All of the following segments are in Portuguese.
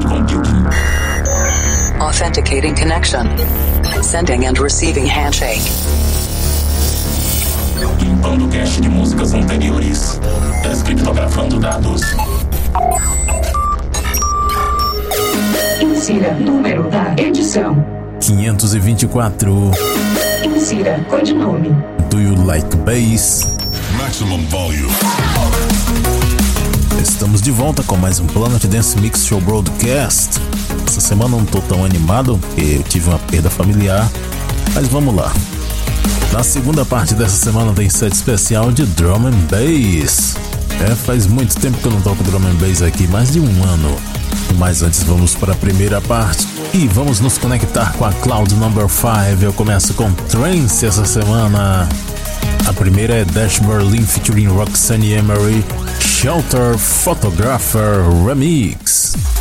cloud computing. Authenticating connection. Sending and receiving handshake. Limpando cache de músicas anteriores. Descriptografando dados. Insira número da edição. 524. Insira codinome. Do you like bass? Maximum volume. Estamos de volta com mais um Planet Dance Mix Show Broadcast. Essa semana não tô tão animado eu tive uma perda familiar, mas vamos lá. Na segunda parte dessa semana tem set especial de Drum and Bass. É, faz muito tempo que eu não toco Drum and Bass aqui, mais de um ano. Mas antes vamos para a primeira parte e vamos nos conectar com a Cloud Number 5. Eu começo com Trance essa semana. A primeira é Dash Berlin featuring Roxanne Emery, Shelter Photographer Remix.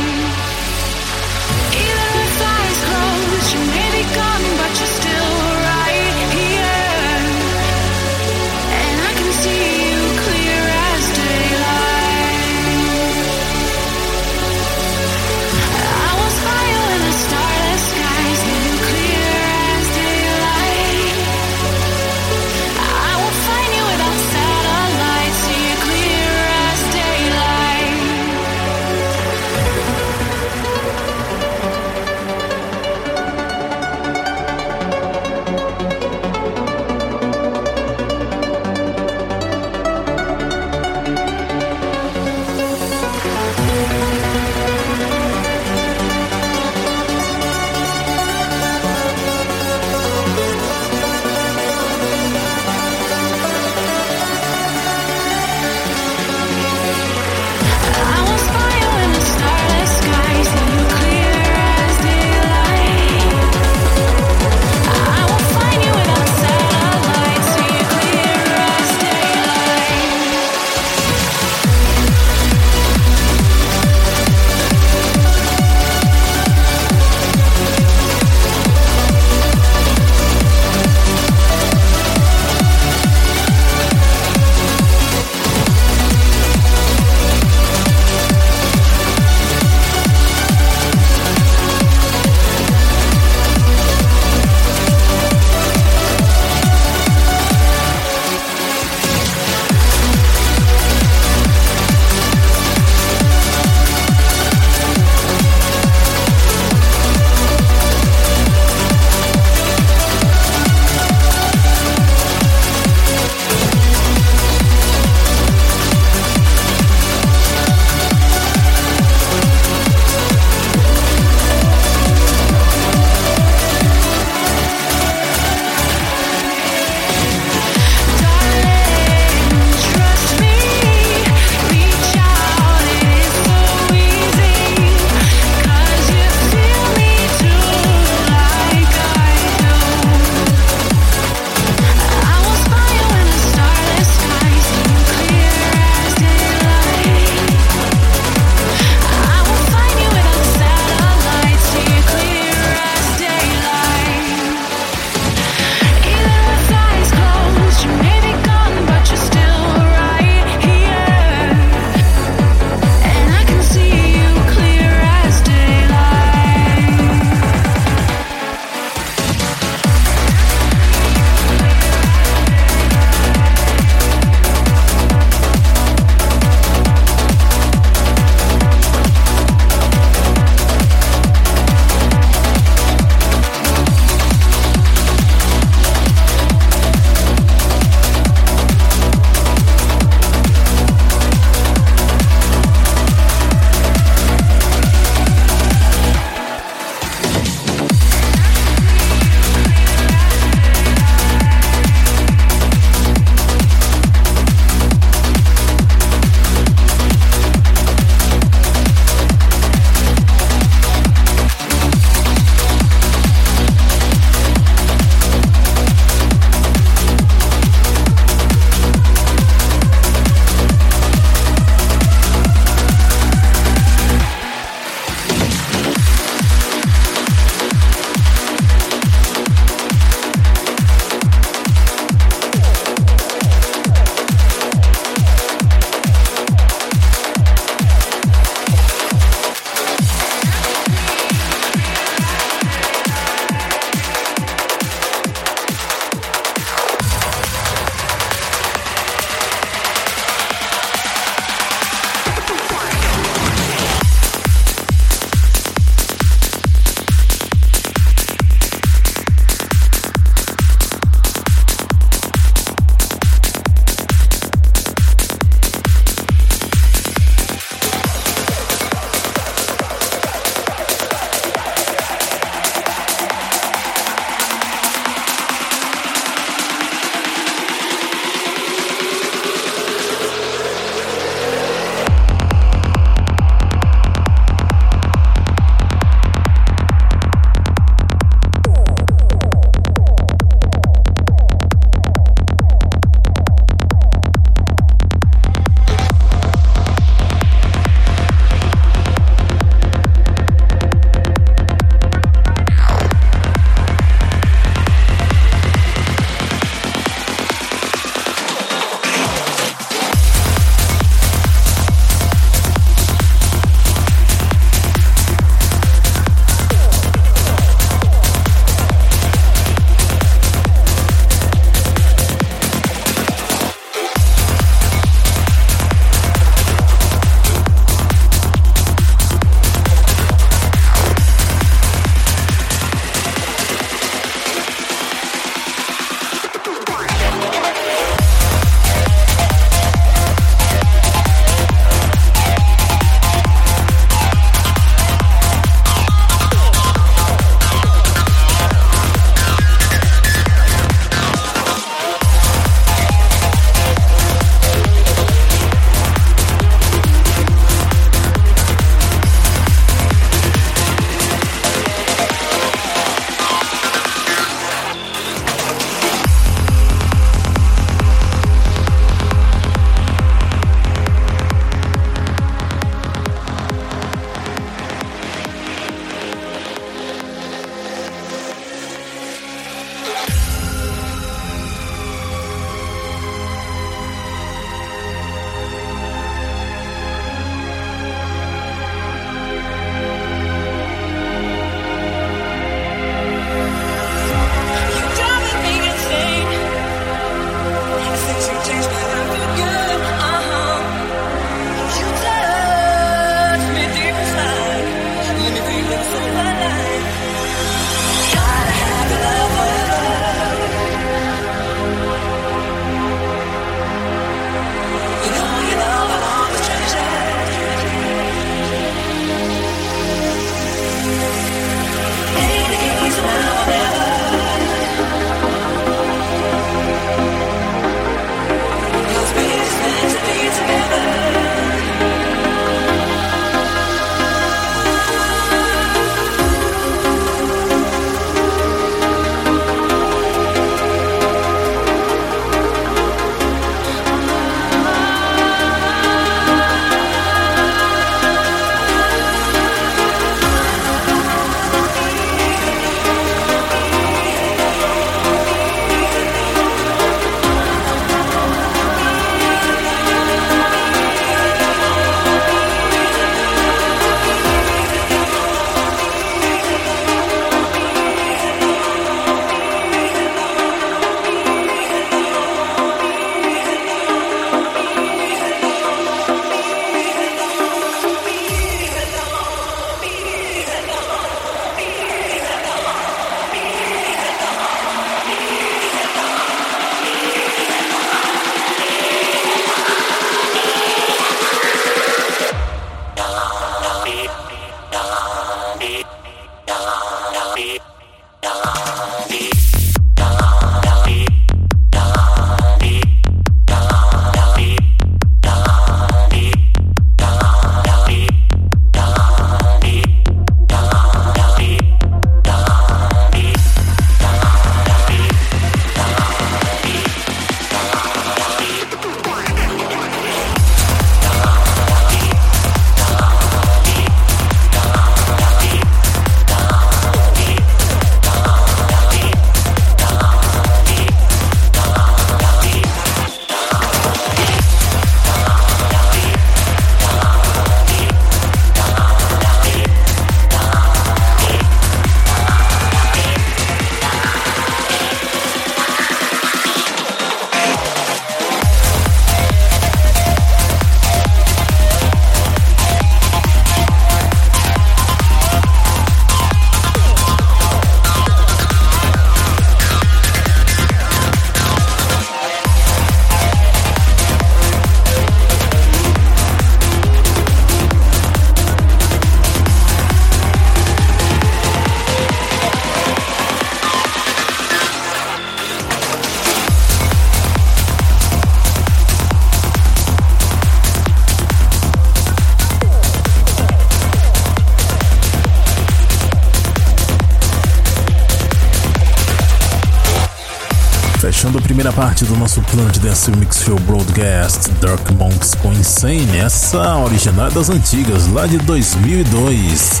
Primeira parte do nosso plano de Dance Mix Show Broadcast, Dark Monks com Insane, essa original é das antigas, lá de 2002.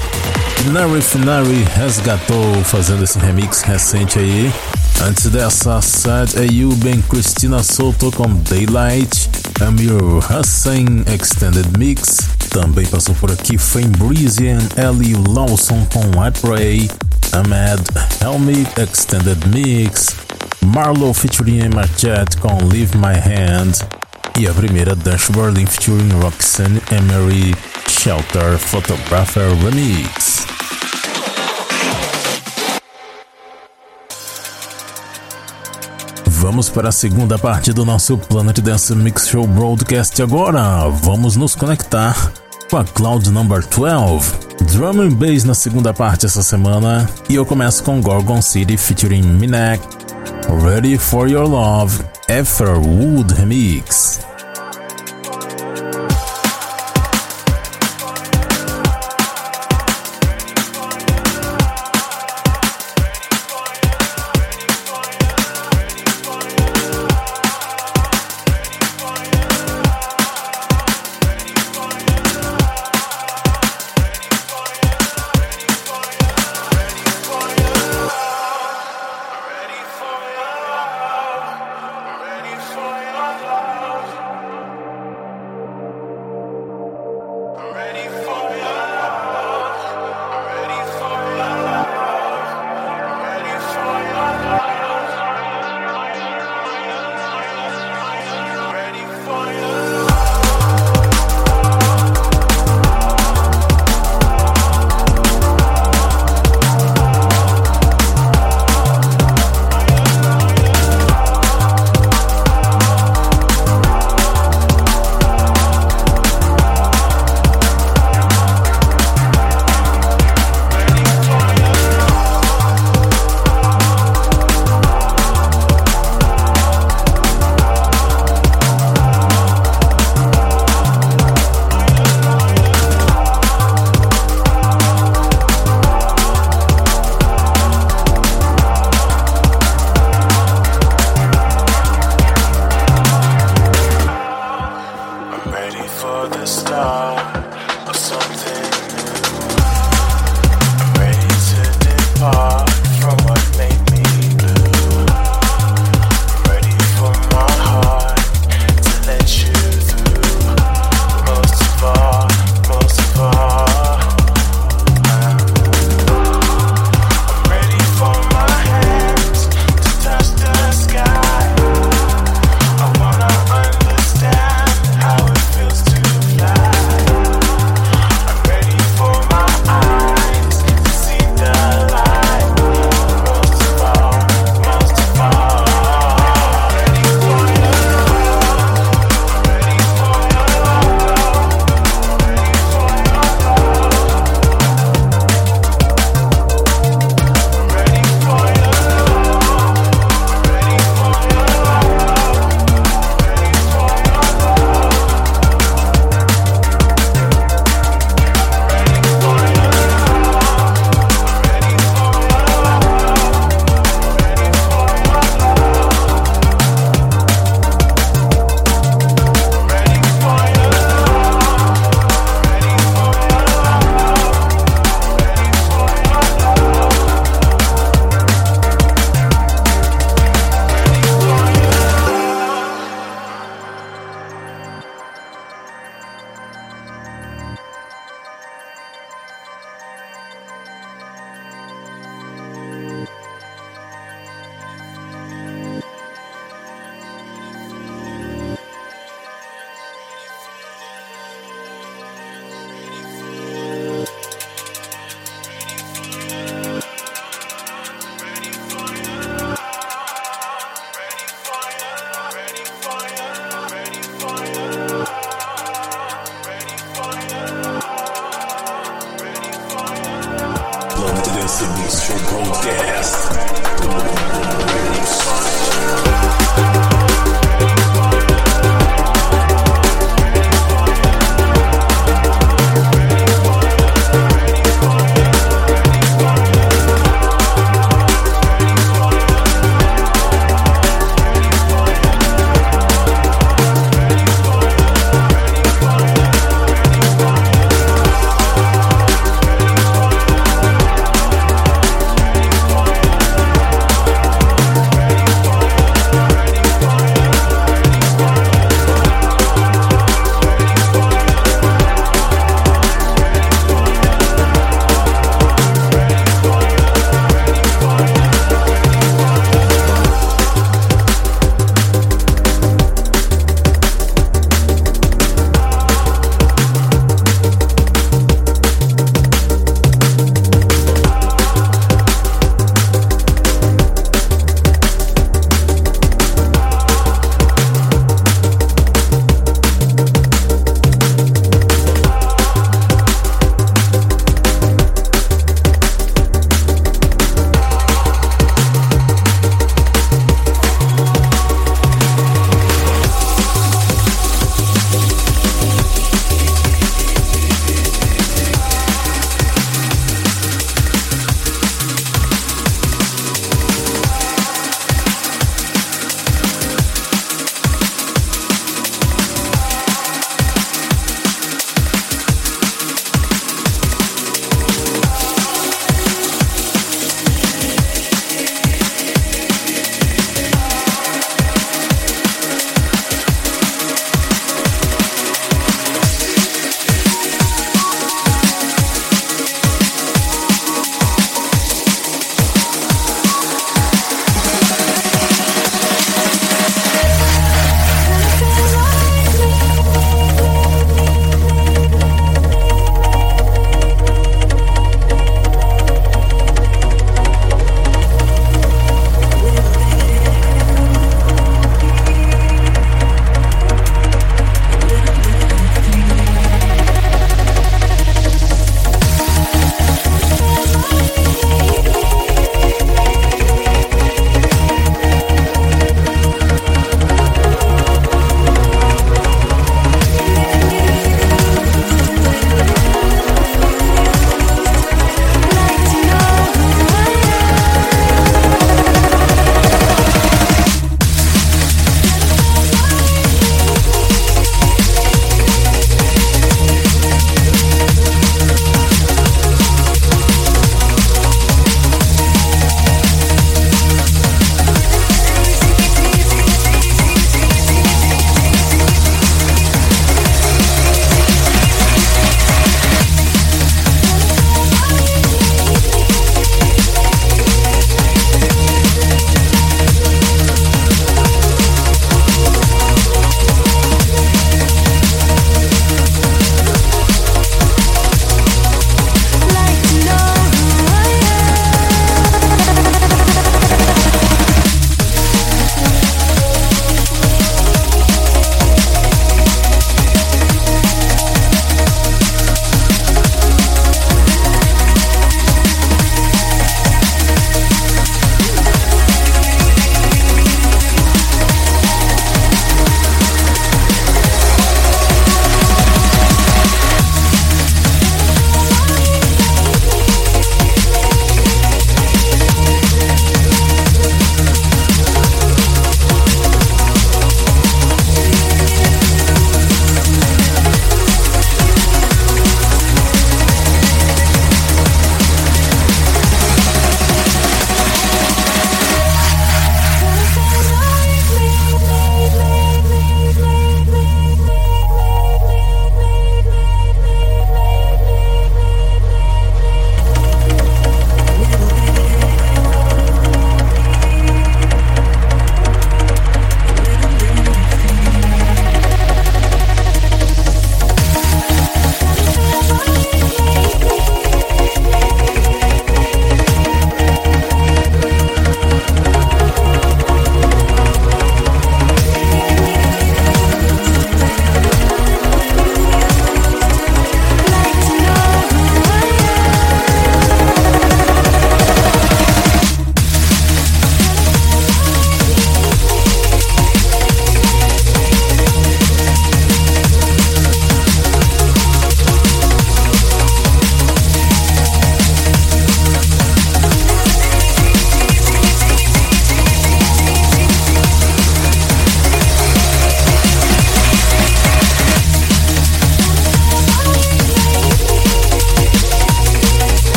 Nary Finary resgatou fazendo esse remix recente aí. Antes dessa, Sad You bem Christina Soto com Daylight, Amir Hussein Extended Mix. Também passou por aqui Fame Breezy e Ellie Lawson com I Pray, Ahmed Helmi Extended Mix. Marlowe featuring Emma Jet com Leave My Hand e a primeira Dash Berlin featuring Roxanne Emery Shelter Photographer Remix. Vamos para a segunda parte do nosso Planet Dance Mix Show Broadcast agora. Vamos nos conectar com a Cloud Number 12. Drum and Bass na segunda parte essa semana. E eu começo com Gorgon City featuring Minak Ready for Your Love, Ether Wood Remix.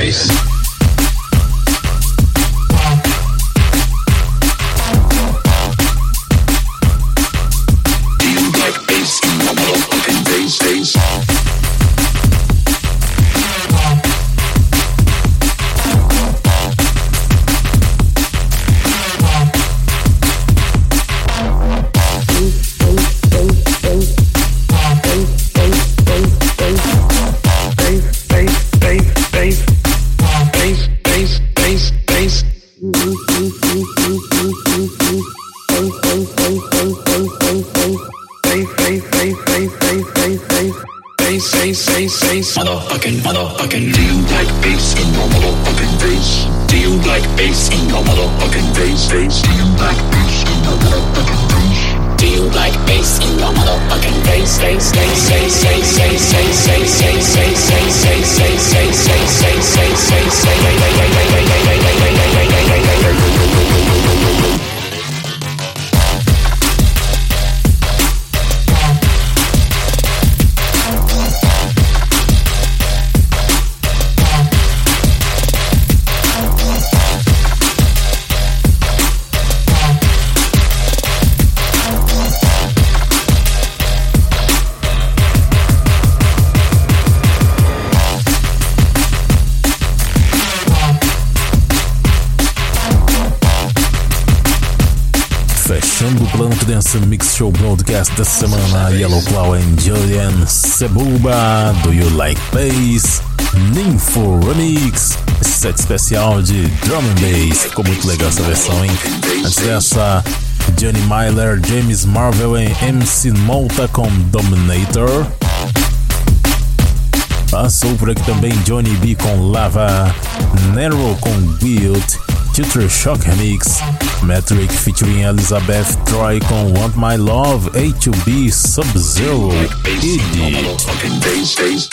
face. Dance Mix Show Broadcast dessa semana, Yellow Claw and Julian Sebuba, Do You Like Bass? Ninfo Remix, set especial de Drum and Bass, ficou muito legal essa versão, hein? Antes dessa, Johnny Myler, James Marvel e MC Malta com Dominator. Passou por aqui também Johnny B com Lava, Nero com Guilt, Future Shock Remix, Metric featuring Elizabeth Troy com Want My Love, A2B Sub-Zero, Edit.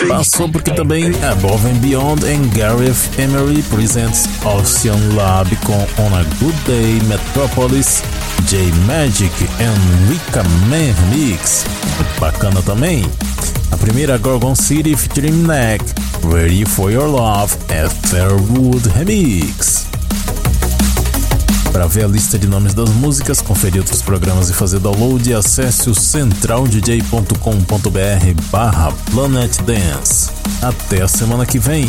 Passou por aqui também Above and Beyond and Gareth Emery presents Ocean Lab com On a Good Day, Metropolis, J Magic and Rika Man Remix. Bacana também. A primeira Gorgon City featuring Neck, Ready for Your Love, Etherwood Remix. Para ver a lista de nomes das músicas, conferir outros programas e fazer download, acesse o centraldj.com.br barra Planet Dance. Até a semana que vem!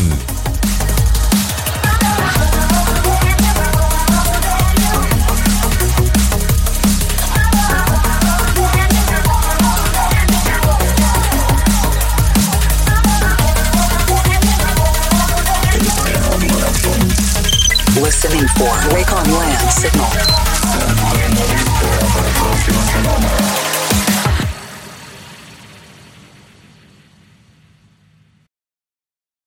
Wakeland Land Signal.